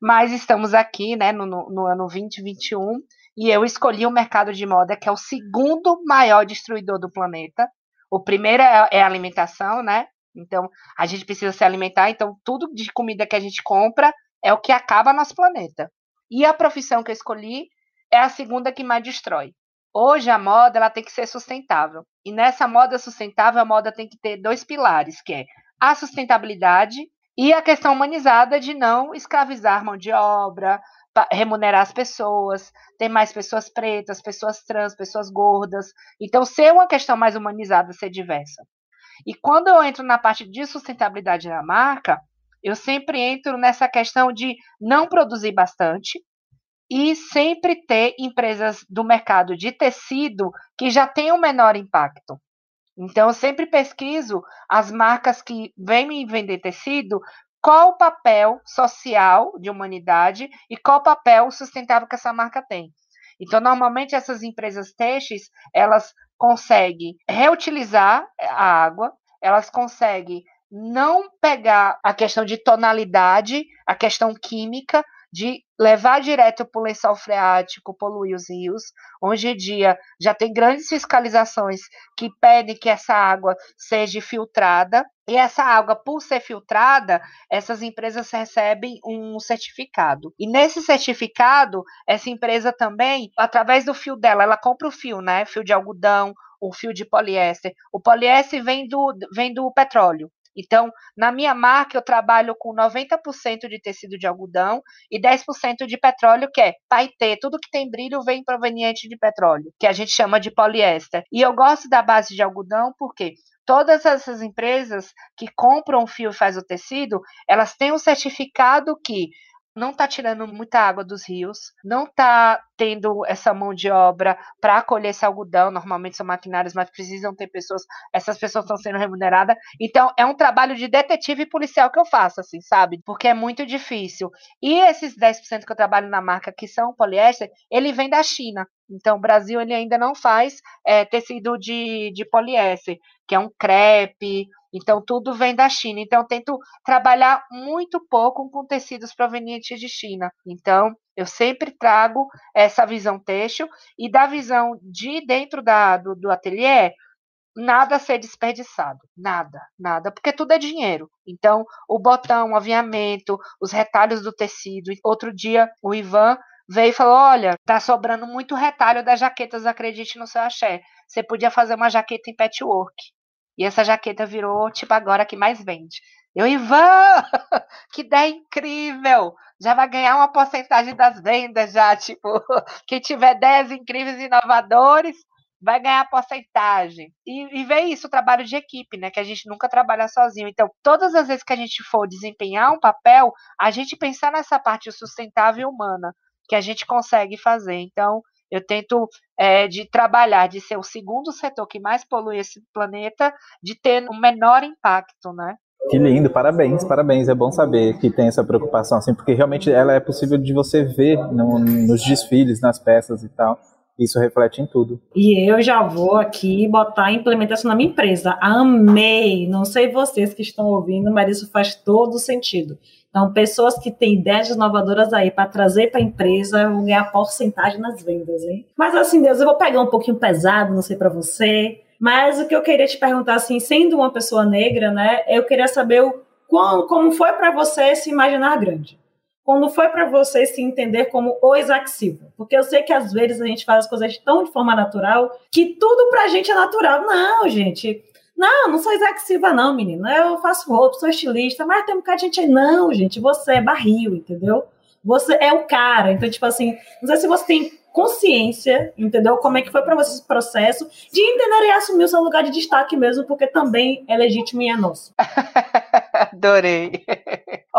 Mas estamos aqui, né, no, no ano 2021, e eu escolhi o mercado de moda, que é o segundo maior destruidor do planeta. O primeiro é, é a alimentação, né? Então, a gente precisa se alimentar, então tudo de comida que a gente compra é o que acaba nosso planeta. E a profissão que eu escolhi é a segunda que mais destrói. Hoje a moda ela tem que ser sustentável. E nessa moda sustentável, a moda tem que ter dois pilares, que é a sustentabilidade e a questão humanizada de não escravizar mão de obra, remunerar as pessoas, ter mais pessoas pretas, pessoas trans, pessoas gordas. Então, ser uma questão mais humanizada, ser diversa. E quando eu entro na parte de sustentabilidade da marca, eu sempre entro nessa questão de não produzir bastante e sempre ter empresas do mercado de tecido que já tenham menor impacto. Então, eu sempre pesquiso as marcas que vêm me vender tecido, qual o papel social de humanidade e qual o papel sustentável que essa marca tem. Então, normalmente essas empresas têxteis, elas conseguem reutilizar a água, elas conseguem não pegar a questão de tonalidade, a questão química, de levar direto para o lençol freático, poluir os rios. Hoje em dia já tem grandes fiscalizações que pedem que essa água seja filtrada. E essa água, por ser filtrada, essas empresas recebem um certificado. E nesse certificado, essa empresa também, através do fio dela, ela compra o fio, né? Fio de algodão, o fio de poliéster. O poliéster vem do, vem do petróleo. Então, na minha marca, eu trabalho com 90% de tecido de algodão e 10% de petróleo, que é paetê. Tudo que tem brilho vem proveniente de petróleo, que a gente chama de poliéster. E eu gosto da base de algodão porque todas essas empresas que compram o fio e faz o tecido, elas têm um certificado que não está tirando muita água dos rios, não está tendo essa mão de obra para colher esse algodão. Normalmente são maquinários, mas precisam ter pessoas. Essas pessoas estão sendo remuneradas. Então é um trabalho de detetive policial que eu faço, assim, sabe? Porque é muito difícil. E esses 10% que eu trabalho na marca que são poliéster, ele vem da China. Então, o Brasil ele ainda não faz é, tecido de, de poliéster, que é um crepe, então, tudo vem da China. Então, tento trabalhar muito pouco com tecidos provenientes de China. Então, eu sempre trago essa visão têxtil e da visão de dentro da, do, do ateliê, nada a ser desperdiçado. Nada, nada, porque tudo é dinheiro. Então, o botão, o aviamento, os retalhos do tecido. Outro dia, o Ivan veio e falou: Olha, tá sobrando muito retalho das jaquetas, acredite no seu axé. Você podia fazer uma jaqueta em patchwork. E essa jaqueta virou, tipo, agora que mais vende. Eu, Ivan, [LAUGHS] que ideia incrível! Já vai ganhar uma porcentagem das vendas já, tipo, [LAUGHS] quem tiver 10 incríveis inovadores vai ganhar porcentagem. E, e isso, o trabalho de equipe, né? Que a gente nunca trabalha sozinho. Então, todas as vezes que a gente for desempenhar um papel, a gente pensar nessa parte sustentável humana que a gente consegue fazer. Então, eu tento é, de trabalhar, de ser o segundo setor que mais polui esse planeta, de ter um menor impacto, né? Que lindo, parabéns, parabéns. É bom saber que tem essa preocupação, assim, porque realmente ela é possível de você ver no, nos desfiles, nas peças e tal. Isso reflete em tudo. E eu já vou aqui botar a implementação na minha empresa. Amei! Não sei vocês que estão ouvindo, mas isso faz todo sentido. Então, pessoas que têm ideias inovadoras aí para trazer para a empresa vão ganhar porcentagem nas vendas, hein? Mas assim, Deus, eu vou pegar um pouquinho pesado, não sei para você, mas o que eu queria te perguntar, assim, sendo uma pessoa negra, né, eu queria saber o, como, como foi para você se imaginar grande. Como foi para você se entender como o Isaac Silva? Porque eu sei que às vezes a gente faz as coisas tão de forma natural que tudo para a gente é natural. Não, gente, não, não sou Isaac Silva, não, menino. Eu faço roupa, sou estilista, mas tem um bocado de gente aí. Não, gente, você é barril, entendeu? Você é o cara. Então, tipo assim, não sei se você tem consciência, entendeu? Como é que foi para você esse processo de entender e assumir o seu lugar de destaque mesmo, porque também é legítimo e é nosso. [LAUGHS] Adorei.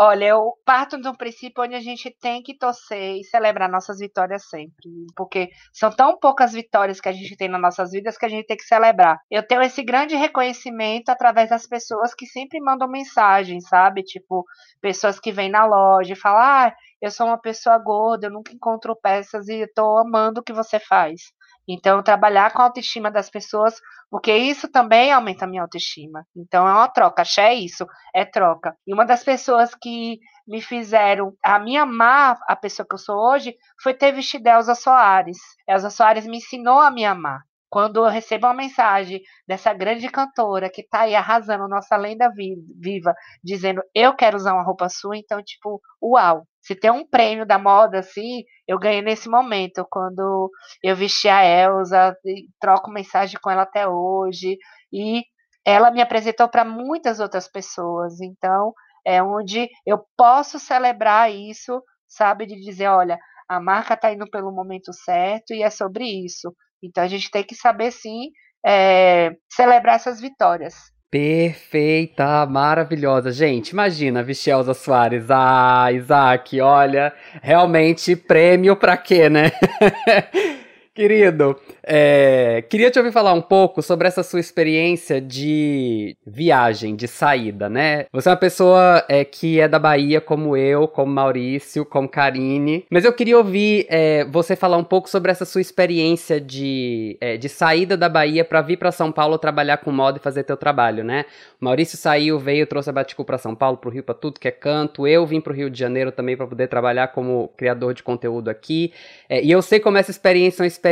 Olha, eu parto de um princípio onde a gente tem que torcer e celebrar nossas vitórias sempre, porque são tão poucas vitórias que a gente tem nas nossas vidas que a gente tem que celebrar. Eu tenho esse grande reconhecimento através das pessoas que sempre mandam mensagem, sabe? Tipo, pessoas que vêm na loja e falam: ah, eu sou uma pessoa gorda, eu nunca encontro peças e estou amando o que você faz. Então, trabalhar com a autoestima das pessoas, porque isso também aumenta a minha autoestima. Então, é uma troca. Axé é isso, é troca. E uma das pessoas que me fizeram a me amar, a pessoa que eu sou hoje, foi ter vestido Elza Soares. Elza Soares me ensinou a me amar. Quando eu recebo uma mensagem dessa grande cantora que está aí arrasando nossa lenda viva, dizendo eu quero usar uma roupa sua, então, tipo, uau, se tem um prêmio da moda assim, eu ganhei nesse momento, quando eu vesti a Elsa, troco mensagem com ela até hoje, e ela me apresentou para muitas outras pessoas. Então, é onde eu posso celebrar isso sabe? De dizer, olha, a marca está indo pelo momento certo e é sobre isso. Então a gente tem que saber sim é, celebrar essas vitórias. Perfeita, maravilhosa. Gente, imagina, Vichelza Soares. Ah, Isaac, olha, realmente prêmio pra quê, né? [LAUGHS] Querido, é, queria te ouvir falar um pouco sobre essa sua experiência de viagem, de saída, né? Você é uma pessoa é, que é da Bahia, como eu, como Maurício, como Karine. Mas eu queria ouvir é, você falar um pouco sobre essa sua experiência de, é, de saída da Bahia para vir para São Paulo trabalhar com moda e fazer teu trabalho, né? O Maurício saiu, veio, trouxe a Baticu para São Paulo, pro Rio, para tudo que é canto. Eu vim pro Rio de Janeiro também para poder trabalhar como criador de conteúdo aqui. É, e eu sei como essa experiência é uma experiência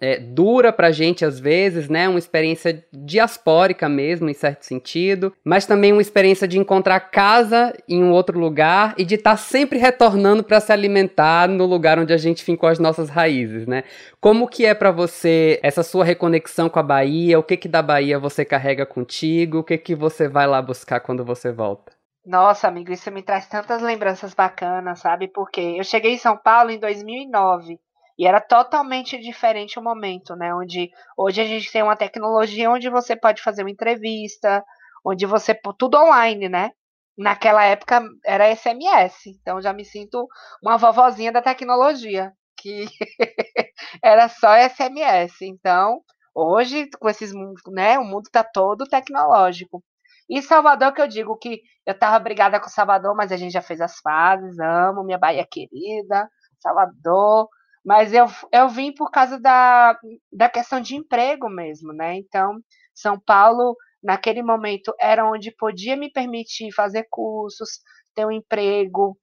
é, dura pra gente às vezes, né? Uma experiência diaspórica mesmo, em certo sentido, mas também uma experiência de encontrar casa em um outro lugar e de estar tá sempre retornando para se alimentar no lugar onde a gente fincou as nossas raízes, né? Como que é para você essa sua reconexão com a Bahia? O que que da Bahia você carrega contigo? O que que você vai lá buscar quando você volta? Nossa, amigo, isso me traz tantas lembranças bacanas, sabe? Porque eu cheguei em São Paulo em 2009 e era totalmente diferente o momento, né? Onde hoje a gente tem uma tecnologia onde você pode fazer uma entrevista, onde você tudo online, né? Naquela época era SMS, então já me sinto uma vovozinha da tecnologia, que [LAUGHS] era só SMS. Então, hoje com esses, né, o mundo está todo tecnológico. E Salvador, que eu digo que eu estava brigada com Salvador, mas a gente já fez as fases, amo minha Bahia querida, Salvador, mas eu, eu vim por causa da, da questão de emprego mesmo, né? Então, São Paulo, naquele momento, era onde podia me permitir fazer cursos, ter um emprego,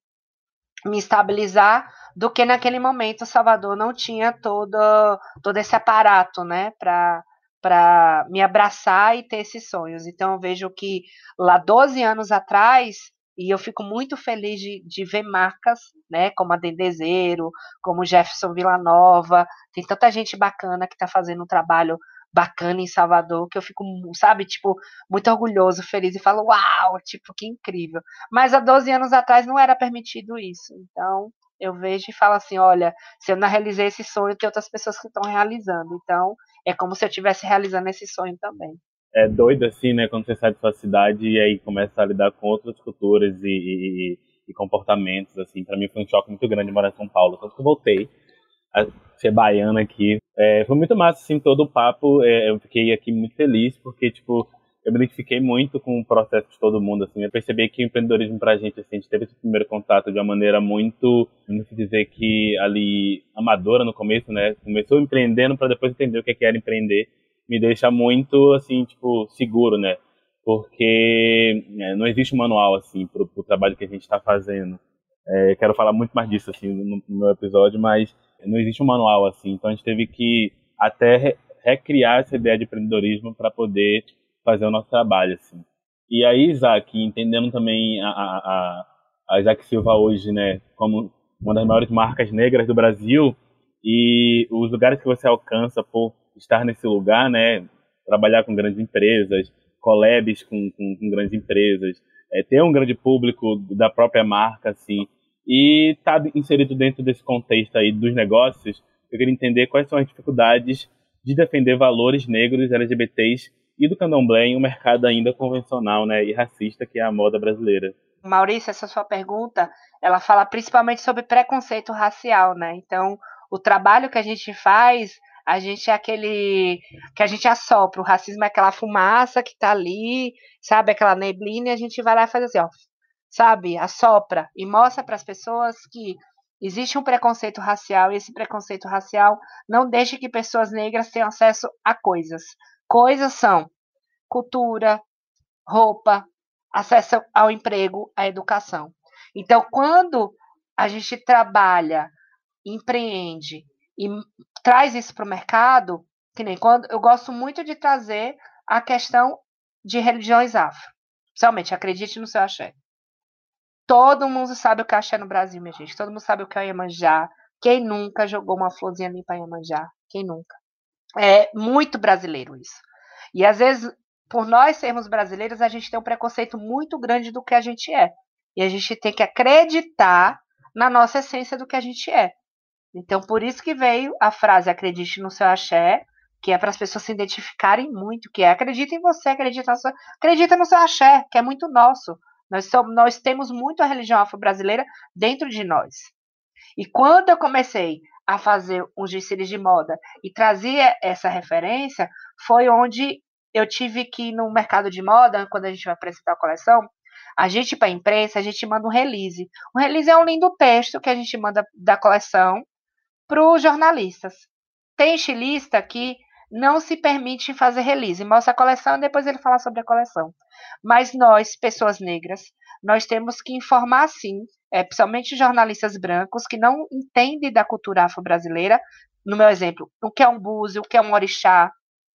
me estabilizar, do que naquele momento Salvador não tinha todo, todo esse aparato, né, para me abraçar e ter esses sonhos. Então, eu vejo que lá 12 anos atrás, e eu fico muito feliz de, de ver marcas, né, como a Dendezeiro, como Jefferson Villanova, tem tanta gente bacana que está fazendo um trabalho bacana em Salvador, que eu fico, sabe, tipo, muito orgulhoso, feliz e falo, uau, tipo, que incrível. Mas há 12 anos atrás não era permitido isso. Então, eu vejo e falo assim, olha, se eu não realizei esse sonho, tem outras pessoas que estão realizando. Então, é como se eu estivesse realizando esse sonho também é doido assim, né? Quando você sai de sua cidade e aí começa a lidar com outras culturas e, e, e comportamentos, assim. Para mim foi um choque muito grande morar em São Paulo. Tanto que eu voltei a ser baiana aqui. É, foi muito massa, assim, todo o papo. É, eu fiquei aqui muito feliz porque, tipo, eu me identifiquei muito com o processo de todo mundo, assim. Eu percebi que o empreendedorismo pra gente, assim, a gente teve esse primeiro contato de uma maneira muito, não se dizer que ali, amadora no começo, né? Começou empreendendo para depois entender o que era empreender me deixa muito, assim, tipo, seguro, né? Porque é, não existe um manual, assim, pro, pro trabalho que a gente está fazendo. É, quero falar muito mais disso, assim, no, no, episódio, mas não existe um manual, assim. Então a gente teve que até re, recriar essa ideia de empreendedorismo para poder fazer o nosso trabalho, assim. E aí, Isaac, entendendo também a, a, a Isaac Silva hoje, né, como uma das maiores marcas negras do Brasil, e os lugares que você alcança por estar nesse lugar, né? Trabalhar com grandes empresas, collabs com, com, com grandes empresas, é, ter um grande público da própria marca, assim, e estar tá inserido dentro desse contexto aí dos negócios, eu queria entender quais são as dificuldades de defender valores negros, LGBTs e do candomblé em um mercado ainda convencional, né, e racista que é a moda brasileira. Maurício, essa sua pergunta, ela fala principalmente sobre preconceito racial, né? Então, o trabalho que a gente faz a gente é aquele que a gente assopra. O racismo é aquela fumaça que tá ali, sabe? Aquela neblina, e a gente vai lá e faz assim, ó, sabe? Assopra e mostra para as pessoas que existe um preconceito racial e esse preconceito racial não deixa que pessoas negras tenham acesso a coisas. Coisas são cultura, roupa, acesso ao emprego, à educação. Então, quando a gente trabalha, empreende e traz isso para o mercado, que nem quando eu gosto muito de trazer a questão de religiões afro. Principalmente, acredite no seu axé. Todo mundo sabe o que é axé no Brasil, minha gente. Todo mundo sabe o que é Iemanjá. Quem nunca jogou uma florzinha ali para Iemanjá? Quem nunca? É muito brasileiro isso. E às vezes, por nós sermos brasileiros, a gente tem um preconceito muito grande do que a gente é. E a gente tem que acreditar na nossa essência do que a gente é. Então, por isso que veio a frase acredite no seu axé, que é para as pessoas se identificarem muito, que é acredita em você, acredita, no seu, acredita no seu axé, que é muito nosso. Nós, somos, nós temos muito a religião afro-brasileira dentro de nós. E quando eu comecei a fazer um desfiles de moda e trazia essa referência, foi onde eu tive que ir no mercado de moda, quando a gente vai apresentar a coleção, a gente, para a imprensa, a gente manda um release. O release é um lindo texto que a gente manda da coleção para os jornalistas. Tem estilista que não se permite fazer release, mostra a coleção e depois ele fala sobre a coleção. Mas nós, pessoas negras, nós temos que informar sim, é, principalmente jornalistas brancos que não entendem da cultura afro-brasileira, no meu exemplo, o que é um búzio, o que é um orixá.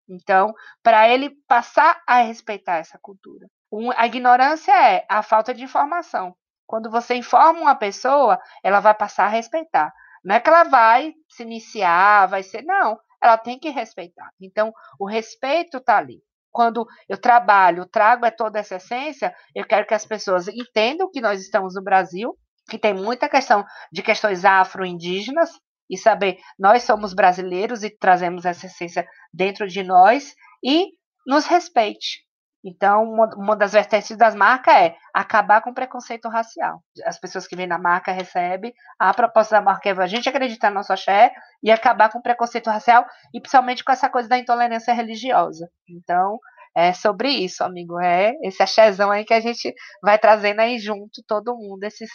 Então, para ele passar a respeitar essa cultura. Um, a ignorância é a falta de informação. Quando você informa uma pessoa, ela vai passar a respeitar. Não é que ela vai se iniciar, vai ser. Não, ela tem que respeitar. Então, o respeito está ali. Quando eu trabalho, trago é toda essa essência, eu quero que as pessoas entendam que nós estamos no Brasil, que tem muita questão de questões afro-indígenas, e saber nós somos brasileiros e trazemos essa essência dentro de nós, e nos respeite. Então, uma, das vertentes das marcas é acabar com o preconceito racial. As pessoas que vêm na marca recebem, a proposta da marca é a gente acreditar no nosso axé e acabar com o preconceito racial, e principalmente com essa coisa da intolerância religiosa. Então, é sobre isso, amigo. É esse axézão aí que a gente vai trazendo aí junto, todo mundo, esses,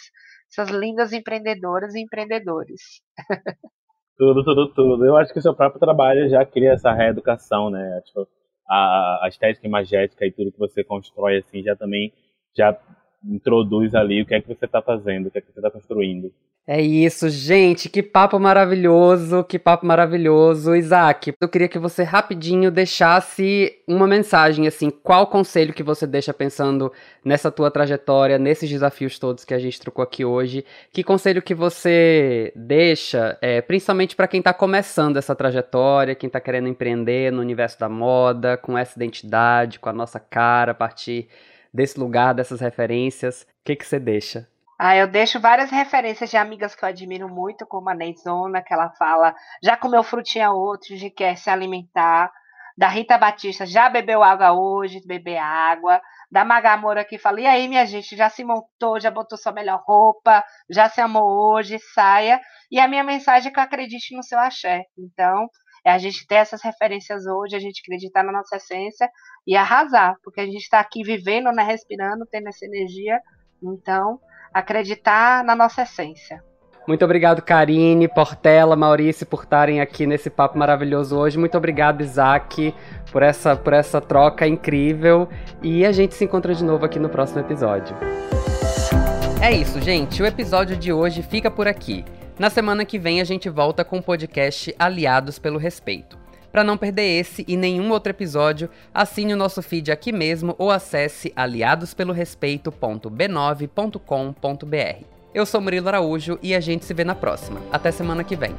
essas lindas empreendedoras e empreendedores. Tudo, tudo, tudo. Eu acho que o seu próprio trabalho já cria essa reeducação, né? Tipo, a, a estética imagética e tudo que você constrói assim já também já introduz ali o que é que você está fazendo, o que é que você está construindo. É isso, gente. Que papo maravilhoso, que papo maravilhoso. Isaac, eu queria que você rapidinho deixasse uma mensagem, assim, qual conselho que você deixa pensando nessa tua trajetória, nesses desafios todos que a gente trocou aqui hoje. Que conselho que você deixa, é, principalmente para quem está começando essa trajetória, quem está querendo empreender no universo da moda, com essa identidade, com a nossa cara, a partir desse lugar, dessas referências. O que, que você deixa? Ah, eu deixo várias referências de amigas que eu admiro muito, como a Neizona, que ela fala, já comeu frutinha hoje, quer se alimentar. Da Rita Batista, já bebeu água hoje, beber água. Da Magamora que fala, e aí, minha gente, já se montou, já botou sua melhor roupa, já se amou hoje, saia. E a minha mensagem é que acredite no seu axé. Então, é a gente ter essas referências hoje, a gente acreditar na nossa essência e arrasar, porque a gente está aqui vivendo, né, respirando, tendo essa energia. Então, acreditar na nossa essência. Muito obrigado, Karine, Portela, Maurício, por estarem aqui nesse papo maravilhoso hoje. Muito obrigado, Isaac, por essa, por essa troca incrível. E a gente se encontra de novo aqui no próximo episódio. É isso, gente. O episódio de hoje fica por aqui. Na semana que vem a gente volta com o podcast Aliados pelo Respeito. Para não perder esse e nenhum outro episódio, assine o nosso feed aqui mesmo ou acesse aliadospelorespeito.b9.com.br. Eu sou Murilo Araújo e a gente se vê na próxima. Até semana que vem.